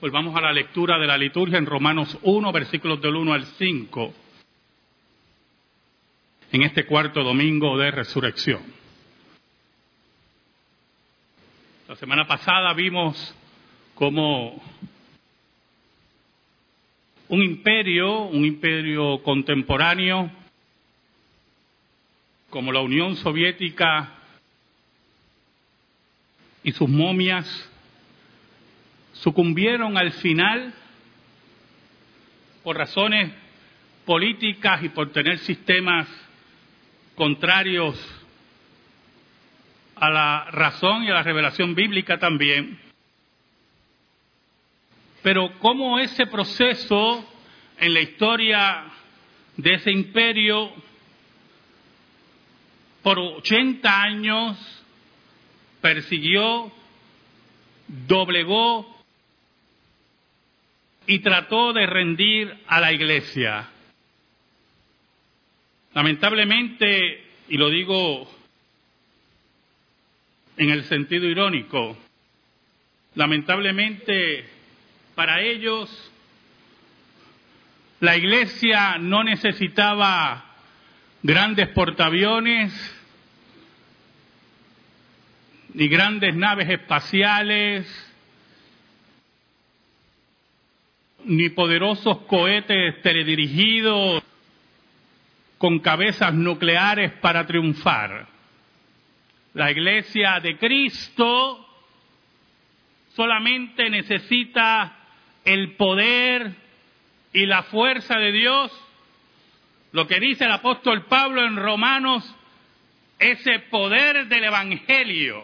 Volvamos a la lectura de la liturgia en Romanos 1, versículos del 1 al 5, en este cuarto domingo de resurrección. La semana pasada vimos cómo un imperio, un imperio contemporáneo, como la Unión Soviética y sus momias, sucumbieron al final por razones políticas y por tener sistemas contrarios a la razón y a la revelación bíblica también. Pero cómo ese proceso en la historia de ese imperio por 80 años persiguió, doblegó y trató de rendir a la iglesia. Lamentablemente, y lo digo en el sentido irónico, lamentablemente para ellos la iglesia no necesitaba grandes portaaviones, ni grandes naves espaciales, ni poderosos cohetes teledirigidos con cabezas nucleares para triunfar. La iglesia de Cristo solamente necesita el poder y la fuerza de Dios. Lo que dice el apóstol Pablo en Romanos, ese poder del Evangelio.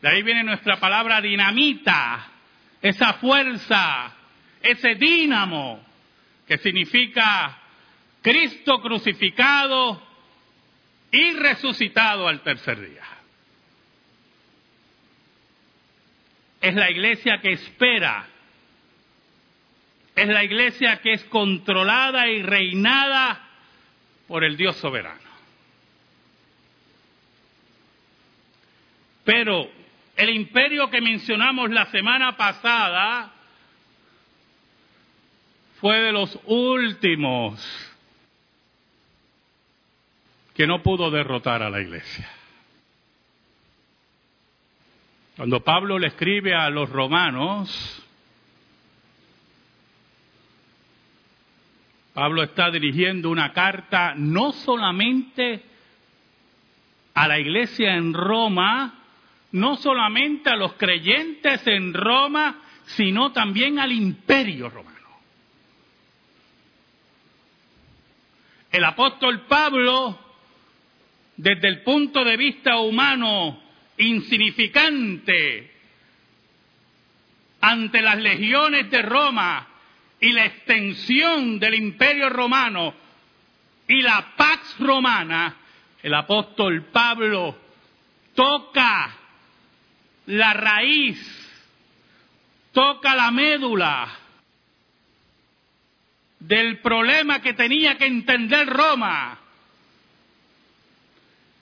De ahí viene nuestra palabra dinamita, esa fuerza ese dínamo que significa Cristo crucificado y resucitado al tercer día. Es la iglesia que espera, es la iglesia que es controlada y reinada por el Dios soberano. Pero el imperio que mencionamos la semana pasada fue de los últimos que no pudo derrotar a la iglesia. Cuando Pablo le escribe a los romanos, Pablo está dirigiendo una carta no solamente a la iglesia en Roma, no solamente a los creyentes en Roma, sino también al imperio romano. El apóstol Pablo, desde el punto de vista humano insignificante, ante las legiones de Roma y la extensión del imperio romano y la pax romana, el apóstol Pablo toca la raíz, toca la médula del problema que tenía que entender Roma.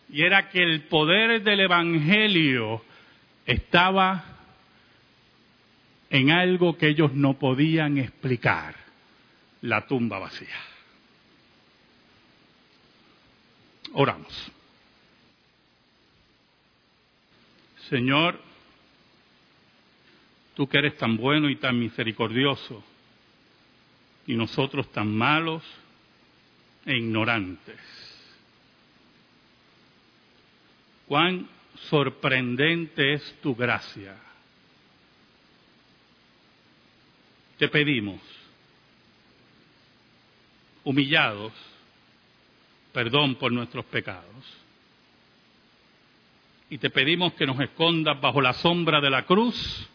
Y era que el poder del Evangelio estaba en algo que ellos no podían explicar, la tumba vacía. Oramos. Señor, tú que eres tan bueno y tan misericordioso, y nosotros tan malos e ignorantes. Cuán sorprendente es tu gracia. Te pedimos, humillados, perdón por nuestros pecados. Y te pedimos que nos escondas bajo la sombra de la cruz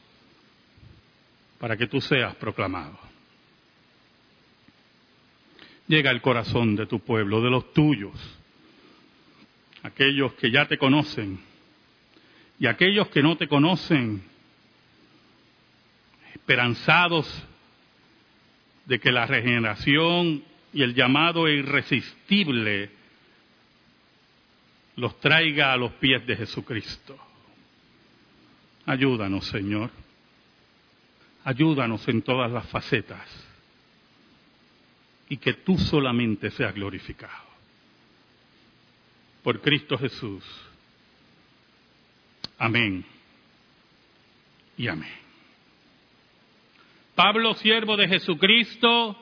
para que tú seas proclamado llega al corazón de tu pueblo, de los tuyos, aquellos que ya te conocen y aquellos que no te conocen, esperanzados de que la regeneración y el llamado irresistible los traiga a los pies de Jesucristo. Ayúdanos, Señor. ayúdanos en todas las facetas y que tú solamente seas glorificado. Por Cristo Jesús. Amén y amén. Pablo, siervo de Jesucristo,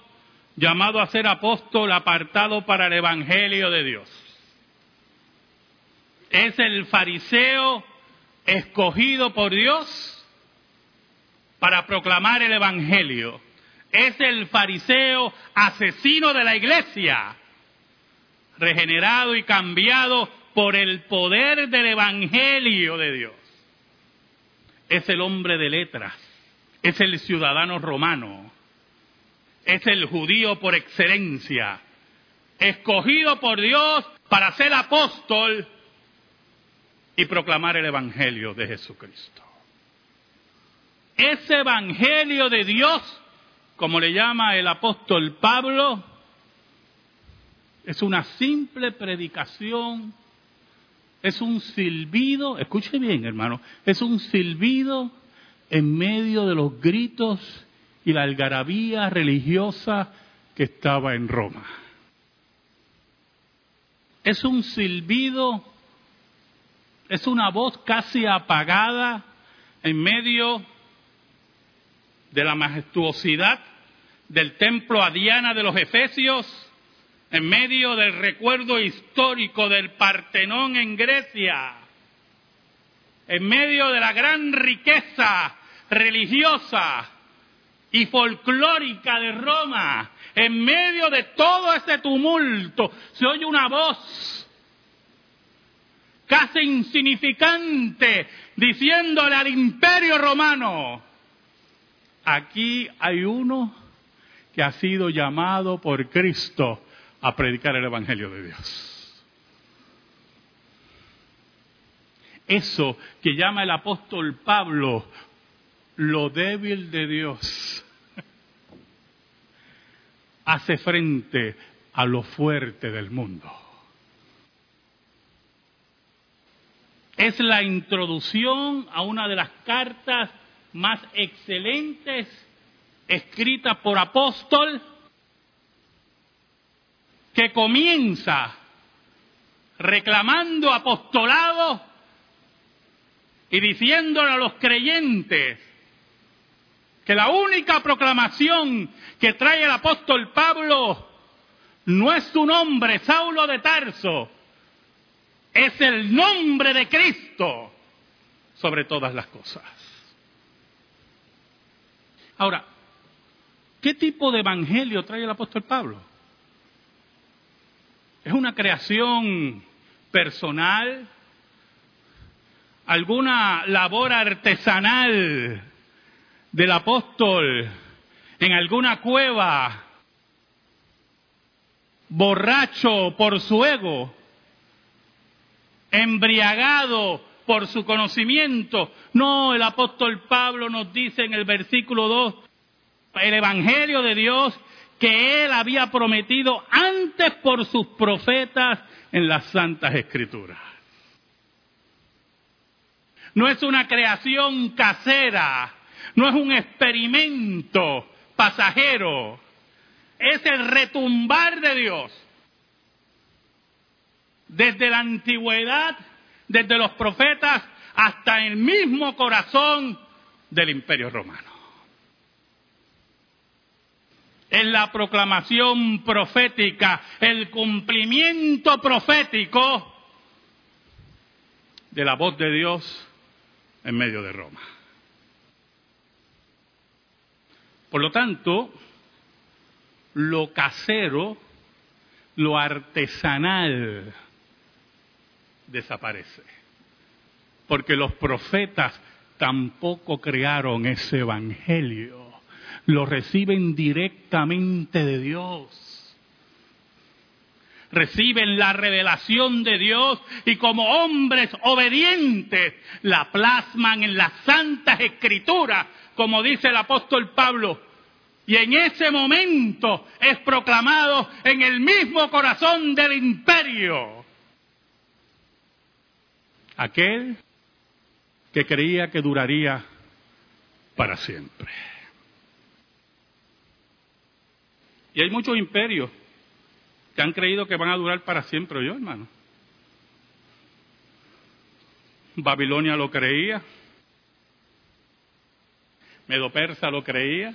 llamado a ser apóstol, apartado para el Evangelio de Dios. Es el fariseo escogido por Dios para proclamar el Evangelio. Es el fariseo asesino de la iglesia, regenerado y cambiado por el poder del Evangelio de Dios. Es el hombre de letras, es el ciudadano romano, es el judío por excelencia, escogido por Dios para ser apóstol y proclamar el Evangelio de Jesucristo. Ese Evangelio de Dios, como le llama el apóstol Pablo, es una simple predicación, es un silbido, escuche bien hermano, es un silbido en medio de los gritos y la algarabía religiosa que estaba en Roma. Es un silbido, es una voz casi apagada en medio de la majestuosidad del templo a Diana de los Efesios, en medio del recuerdo histórico del Partenón en Grecia, en medio de la gran riqueza religiosa y folclórica de Roma, en medio de todo ese tumulto, se oye una voz casi insignificante diciéndole al imperio romano, Aquí hay uno que ha sido llamado por Cristo a predicar el Evangelio de Dios. Eso que llama el apóstol Pablo lo débil de Dios hace frente a lo fuerte del mundo. Es la introducción a una de las cartas más excelentes escritas por apóstol que comienza reclamando apostolado y diciéndole a los creyentes que la única proclamación que trae el apóstol Pablo no es su nombre, Saulo de Tarso, es el nombre de Cristo sobre todas las cosas. Ahora, ¿qué tipo de evangelio trae el apóstol Pablo? ¿Es una creación personal? ¿Alguna labor artesanal del apóstol en alguna cueva, borracho por su ego, embriagado por su conocimiento. No, el apóstol Pablo nos dice en el versículo 2, el Evangelio de Dios que él había prometido antes por sus profetas en las santas escrituras. No es una creación casera, no es un experimento pasajero, es el retumbar de Dios. Desde la antigüedad desde los profetas hasta el mismo corazón del imperio romano. Es la proclamación profética, el cumplimiento profético de la voz de Dios en medio de Roma. Por lo tanto, lo casero, lo artesanal, desaparece. Porque los profetas tampoco crearon ese evangelio. Lo reciben directamente de Dios. Reciben la revelación de Dios y como hombres obedientes la plasman en las santas escrituras, como dice el apóstol Pablo. Y en ese momento es proclamado en el mismo corazón del imperio aquel que creía que duraría para siempre. Y hay muchos imperios que han creído que van a durar para siempre, yo hermano. Babilonia lo creía, Medo Persa lo creía,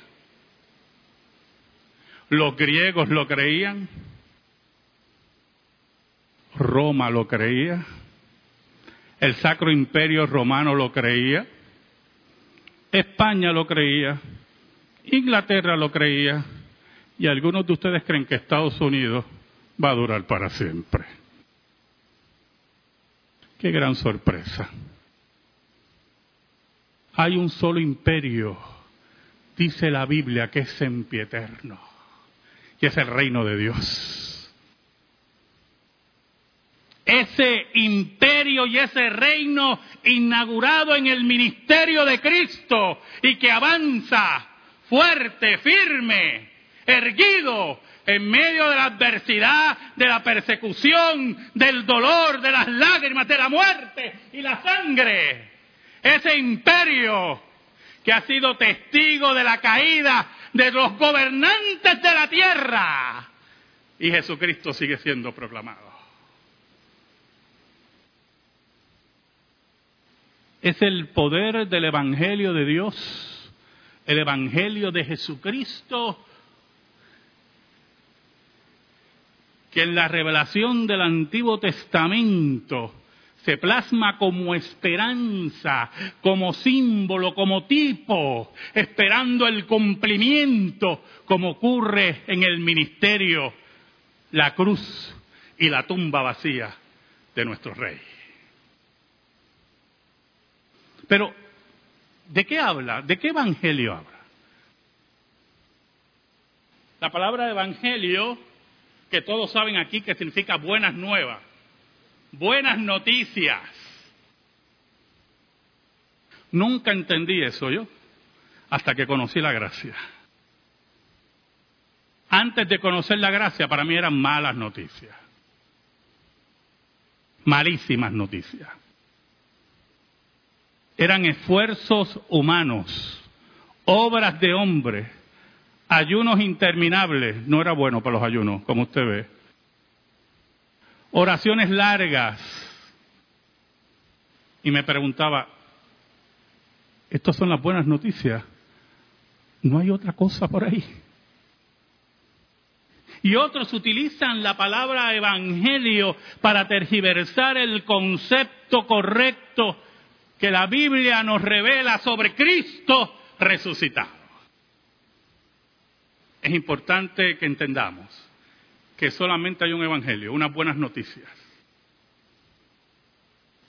los griegos lo creían, Roma lo creía el Sacro Imperio Romano lo creía, España lo creía, Inglaterra lo creía, y algunos de ustedes creen que Estados Unidos va a durar para siempre. Qué gran sorpresa. Hay un solo imperio, dice la Biblia, que es sempieterno, y es el reino de Dios. Ese imperio y ese reino inaugurado en el ministerio de Cristo y que avanza fuerte, firme, erguido en medio de la adversidad, de la persecución, del dolor, de las lágrimas, de la muerte y la sangre. Ese imperio que ha sido testigo de la caída de los gobernantes de la tierra. Y Jesucristo sigue siendo proclamado. Es el poder del Evangelio de Dios, el Evangelio de Jesucristo que en la revelación del Antiguo Testamento se plasma como esperanza, como símbolo, como tipo, esperando el cumplimiento, como ocurre en el ministerio, la cruz y la tumba vacía de nuestro rey. Pero, ¿de qué habla? ¿De qué evangelio habla? La palabra evangelio que todos saben aquí que significa buenas nuevas, buenas noticias. Nunca entendí eso yo hasta que conocí la gracia. Antes de conocer la gracia, para mí eran malas noticias. Malísimas noticias. Eran esfuerzos humanos, obras de hombres Ayunos interminables, no era bueno para los ayunos, como usted ve. Oraciones largas. Y me preguntaba, ¿estas son las buenas noticias? ¿No hay otra cosa por ahí? Y otros utilizan la palabra evangelio para tergiversar el concepto correcto que la Biblia nos revela sobre Cristo resucitado es importante que entendamos que solamente hay un evangelio, unas buenas noticias.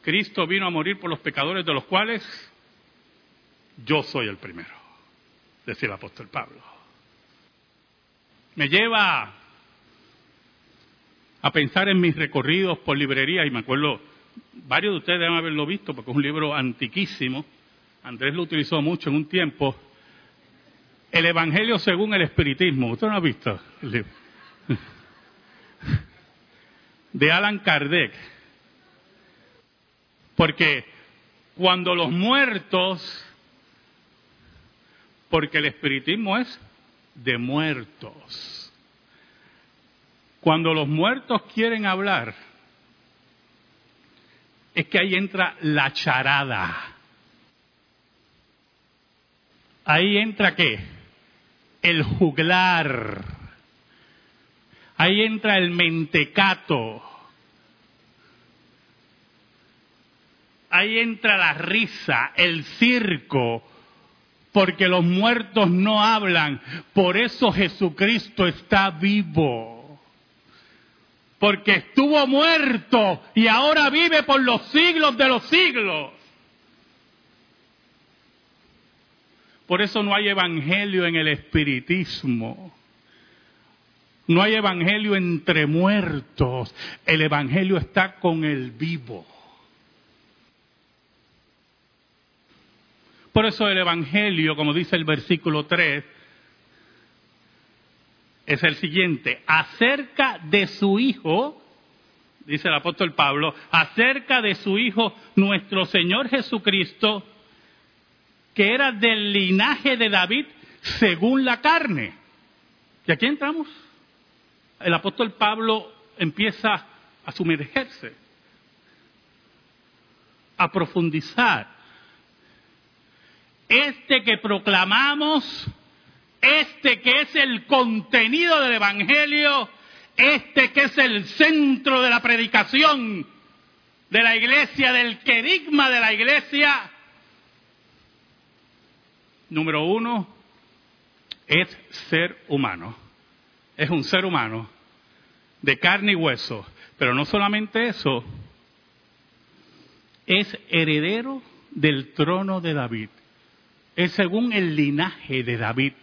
Cristo vino a morir por los pecadores de los cuales yo soy el primero, decía el apóstol Pablo. Me lleva a pensar en mis recorridos por librería y me acuerdo, varios de ustedes deben haberlo visto porque es un libro antiquísimo. Andrés lo utilizó mucho en un tiempo el Evangelio según el Espiritismo. ¿Usted no ha visto? De Alan Kardec. Porque cuando los muertos, porque el espiritismo es de muertos. Cuando los muertos quieren hablar, es que ahí entra la charada. Ahí entra qué? el juglar. Ahí entra el mentecato. Ahí entra la risa, el circo, porque los muertos no hablan. Por eso Jesucristo está vivo. Porque estuvo muerto y ahora vive por los siglos de los siglos. Por eso no hay evangelio en el espiritismo. No hay evangelio entre muertos. El evangelio está con el vivo. Por eso el evangelio, como dice el versículo 3, es el siguiente. Acerca de su Hijo, dice el apóstol Pablo, acerca de su Hijo, nuestro Señor Jesucristo, que era del linaje de David según la carne. Y aquí entramos. El apóstol Pablo empieza a sumergerse, a profundizar. Este que proclamamos, este que es el contenido del Evangelio, este que es el centro de la predicación de la iglesia, del querigma de la iglesia, número uno, es ser humano. Es un ser humano de carne y hueso. Pero no solamente eso, es heredero del trono de David. Es según el linaje de David.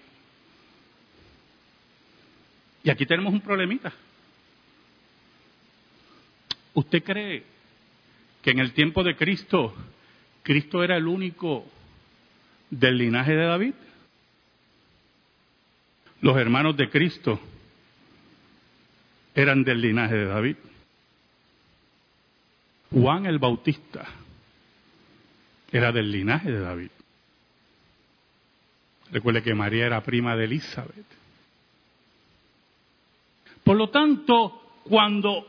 Y aquí tenemos un problemita. ¿Usted cree que en el tiempo de Cristo, Cristo era el único del linaje de David? Los hermanos de Cristo eran del linaje de David. Juan el Bautista era del linaje de David. Recuerde que María era prima de Elizabeth. Por lo tanto, cuando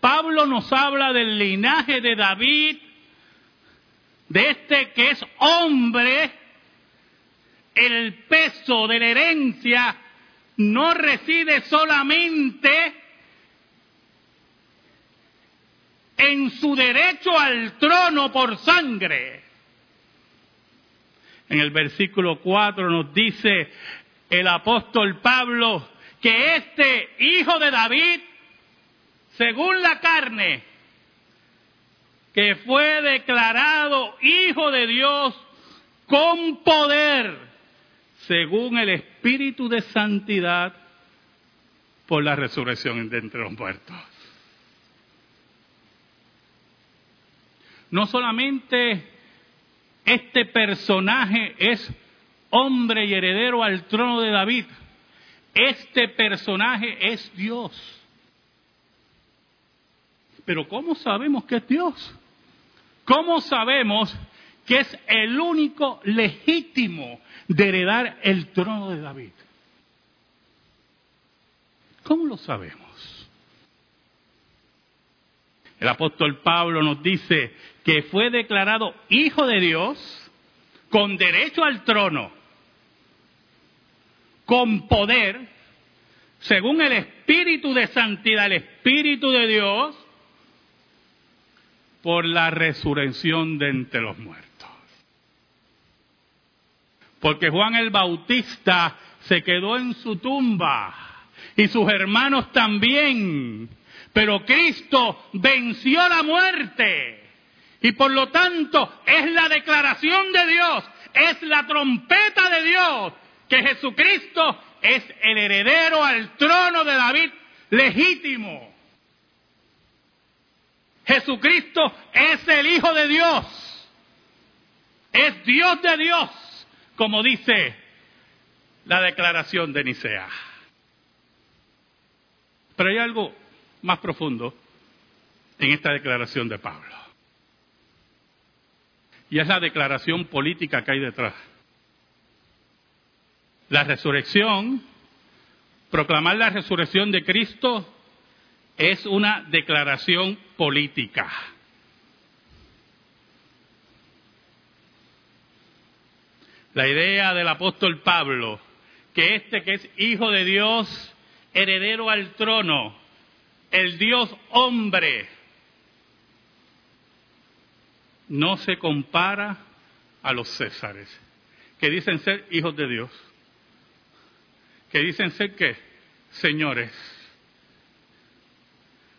Pablo nos habla del linaje de David, de este que es hombre, el peso de la herencia no reside solamente en su derecho al trono por sangre. En el versículo 4 nos dice el apóstol Pablo que este hijo de David según la carne, que fue declarado Hijo de Dios con poder, según el Espíritu de Santidad, por la resurrección de entre los muertos. No solamente este personaje es hombre y heredero al trono de David, este personaje es Dios. Pero ¿cómo sabemos que es Dios? ¿Cómo sabemos que es el único legítimo de heredar el trono de David? ¿Cómo lo sabemos? El apóstol Pablo nos dice que fue declarado hijo de Dios con derecho al trono, con poder, según el Espíritu de Santidad, el Espíritu de Dios, por la resurrección de entre los muertos. Porque Juan el Bautista se quedó en su tumba y sus hermanos también. Pero Cristo venció la muerte. Y por lo tanto es la declaración de Dios, es la trompeta de Dios, que Jesucristo es el heredero al trono de David legítimo. Jesucristo es el Hijo de Dios. Es Dios de Dios, como dice la declaración de Nicea. Pero hay algo más profundo en esta declaración de Pablo. Y es la declaración política que hay detrás. La resurrección, proclamar la resurrección de Cristo es una declaración política. La idea del apóstol Pablo, que este que es hijo de Dios, heredero al trono, el Dios hombre, no se compara a los césares, que dicen ser hijos de Dios, que dicen ser qué? Señores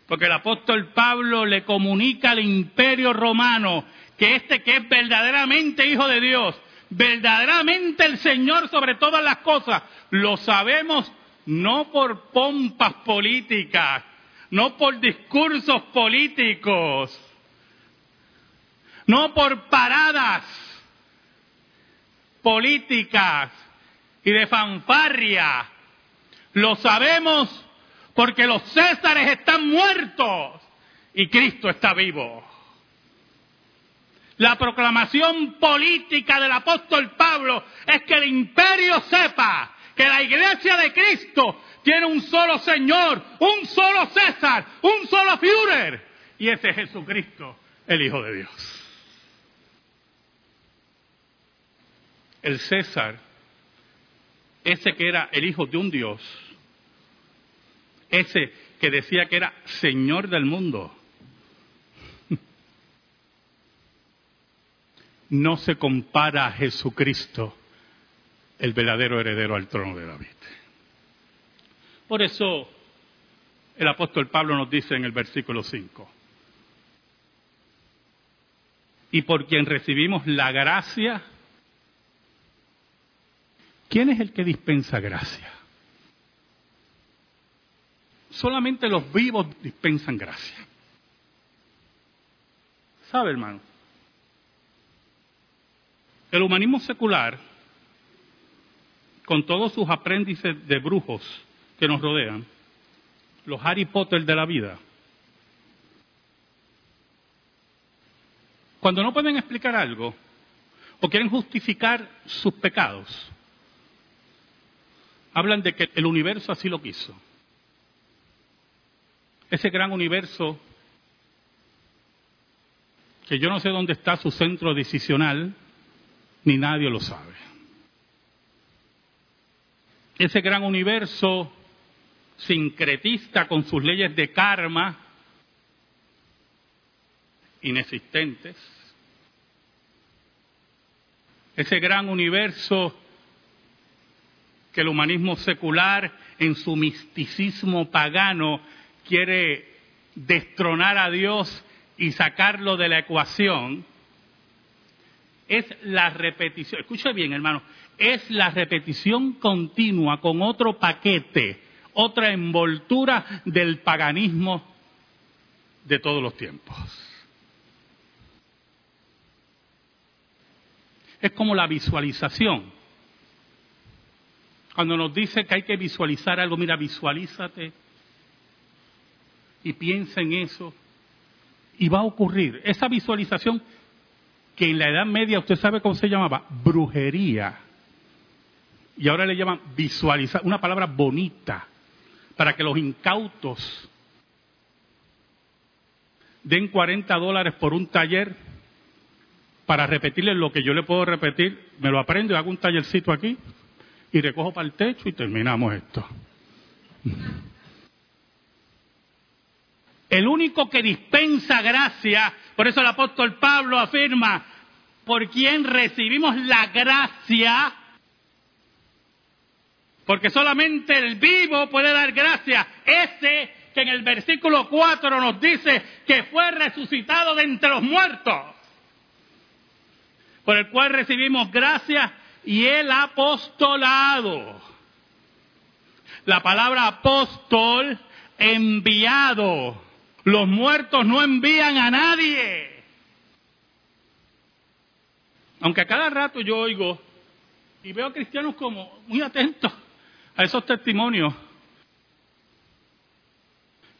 porque el apóstol Pablo le comunica al imperio romano que este que es verdaderamente hijo de Dios, verdaderamente el Señor sobre todas las cosas, lo sabemos no por pompas políticas, no por discursos políticos, no por paradas políticas y de fanfarria. Lo sabemos porque los césares están muertos y Cristo está vivo. La proclamación política del apóstol Pablo es que el imperio sepa que la iglesia de Cristo tiene un solo Señor, un solo César, un solo Führer, y ese es Jesucristo, el Hijo de Dios. El César, ese que era el hijo de un Dios, ese que decía que era Señor del mundo, no se compara a Jesucristo, el verdadero heredero al trono de David. Por eso el apóstol Pablo nos dice en el versículo 5, y por quien recibimos la gracia, ¿quién es el que dispensa gracia? Solamente los vivos dispensan gracia. ¿Sabe, hermano? El humanismo secular, con todos sus aprendices de brujos que nos rodean, los Harry Potter de la vida, cuando no pueden explicar algo o quieren justificar sus pecados, hablan de que el universo así lo quiso. Ese gran universo que yo no sé dónde está su centro decisional, ni nadie lo sabe. Ese gran universo sincretista con sus leyes de karma inexistentes, ese gran universo que el humanismo secular en su misticismo pagano quiere destronar a Dios y sacarlo de la ecuación, es la repetición, escuche bien hermano, es la repetición continua con otro paquete, otra envoltura del paganismo de todos los tiempos. Es como la visualización. Cuando nos dice que hay que visualizar algo, mira, visualízate y piensa en eso y va a ocurrir. Esa visualización que en la Edad Media usted sabe cómo se llamaba, brujería. Y ahora le llaman visualizar, una palabra bonita, para que los incautos den 40 dólares por un taller para repetirle lo que yo le puedo repetir, me lo aprendo y hago un tallercito aquí y recojo para el techo y terminamos esto. El único que dispensa gracia, por eso el apóstol Pablo afirma, por quien recibimos la gracia, porque solamente el vivo puede dar gracia, ese que en el versículo 4 nos dice que fue resucitado de entre los muertos, por el cual recibimos gracia y el apostolado. La palabra apóstol, enviado. Los muertos no envían a nadie. Aunque a cada rato yo oigo y veo a cristianos como muy atentos a esos testimonios.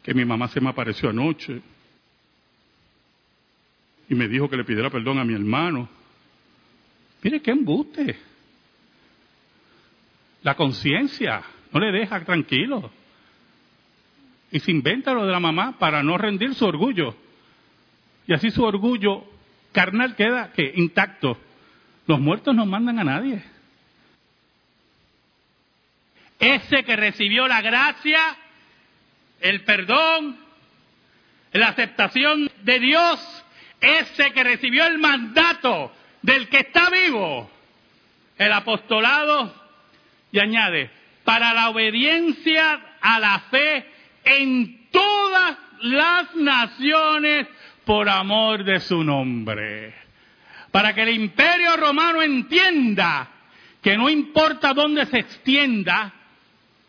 Que mi mamá se me apareció anoche y me dijo que le pidiera perdón a mi hermano. Mire qué embuste. La conciencia no le deja tranquilo y se inventa lo de la mamá para no rendir su orgullo. Y así su orgullo carnal queda que intacto. Los muertos no mandan a nadie. Ese que recibió la gracia, el perdón, la aceptación de Dios, ese que recibió el mandato del que está vivo, el apostolado, y añade, para la obediencia a la fe en todas las naciones por amor de su nombre. Para que el imperio romano entienda que no importa dónde se extienda,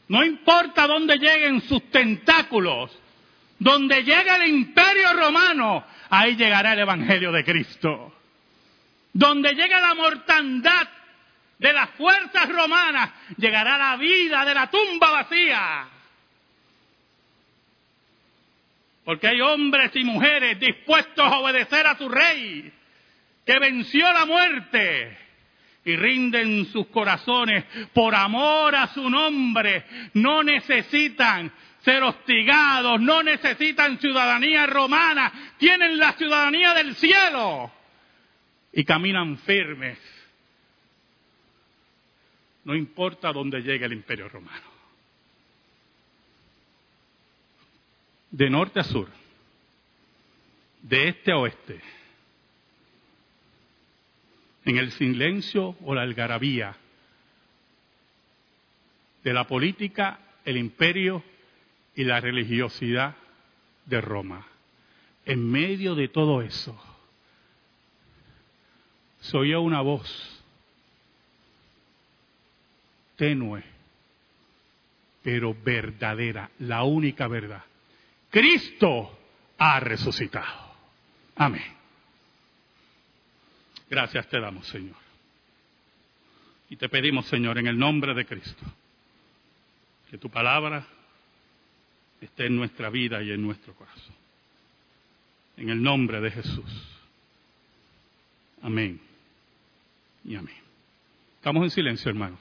no importa dónde lleguen sus tentáculos, donde llegue el imperio romano, ahí llegará el Evangelio de Cristo. Donde llegue la mortandad de las fuerzas romanas, llegará la vida de la tumba vacía. Porque hay hombres y mujeres dispuestos a obedecer a su rey, que venció la muerte, y rinden sus corazones por amor a su nombre, no necesitan ser hostigados, no necesitan ciudadanía romana, tienen la ciudadanía del cielo y caminan firmes. No importa dónde llegue el imperio romano. De norte a sur, de este a oeste, en el silencio o la algarabía de la política, el imperio y la religiosidad de Roma. En medio de todo eso, se oía una voz tenue, pero verdadera, la única verdad. Cristo ha resucitado. Amén. Gracias te damos, Señor. Y te pedimos, Señor, en el nombre de Cristo, que tu palabra esté en nuestra vida y en nuestro corazón. En el nombre de Jesús. Amén. Y amén. Estamos en silencio, hermanos.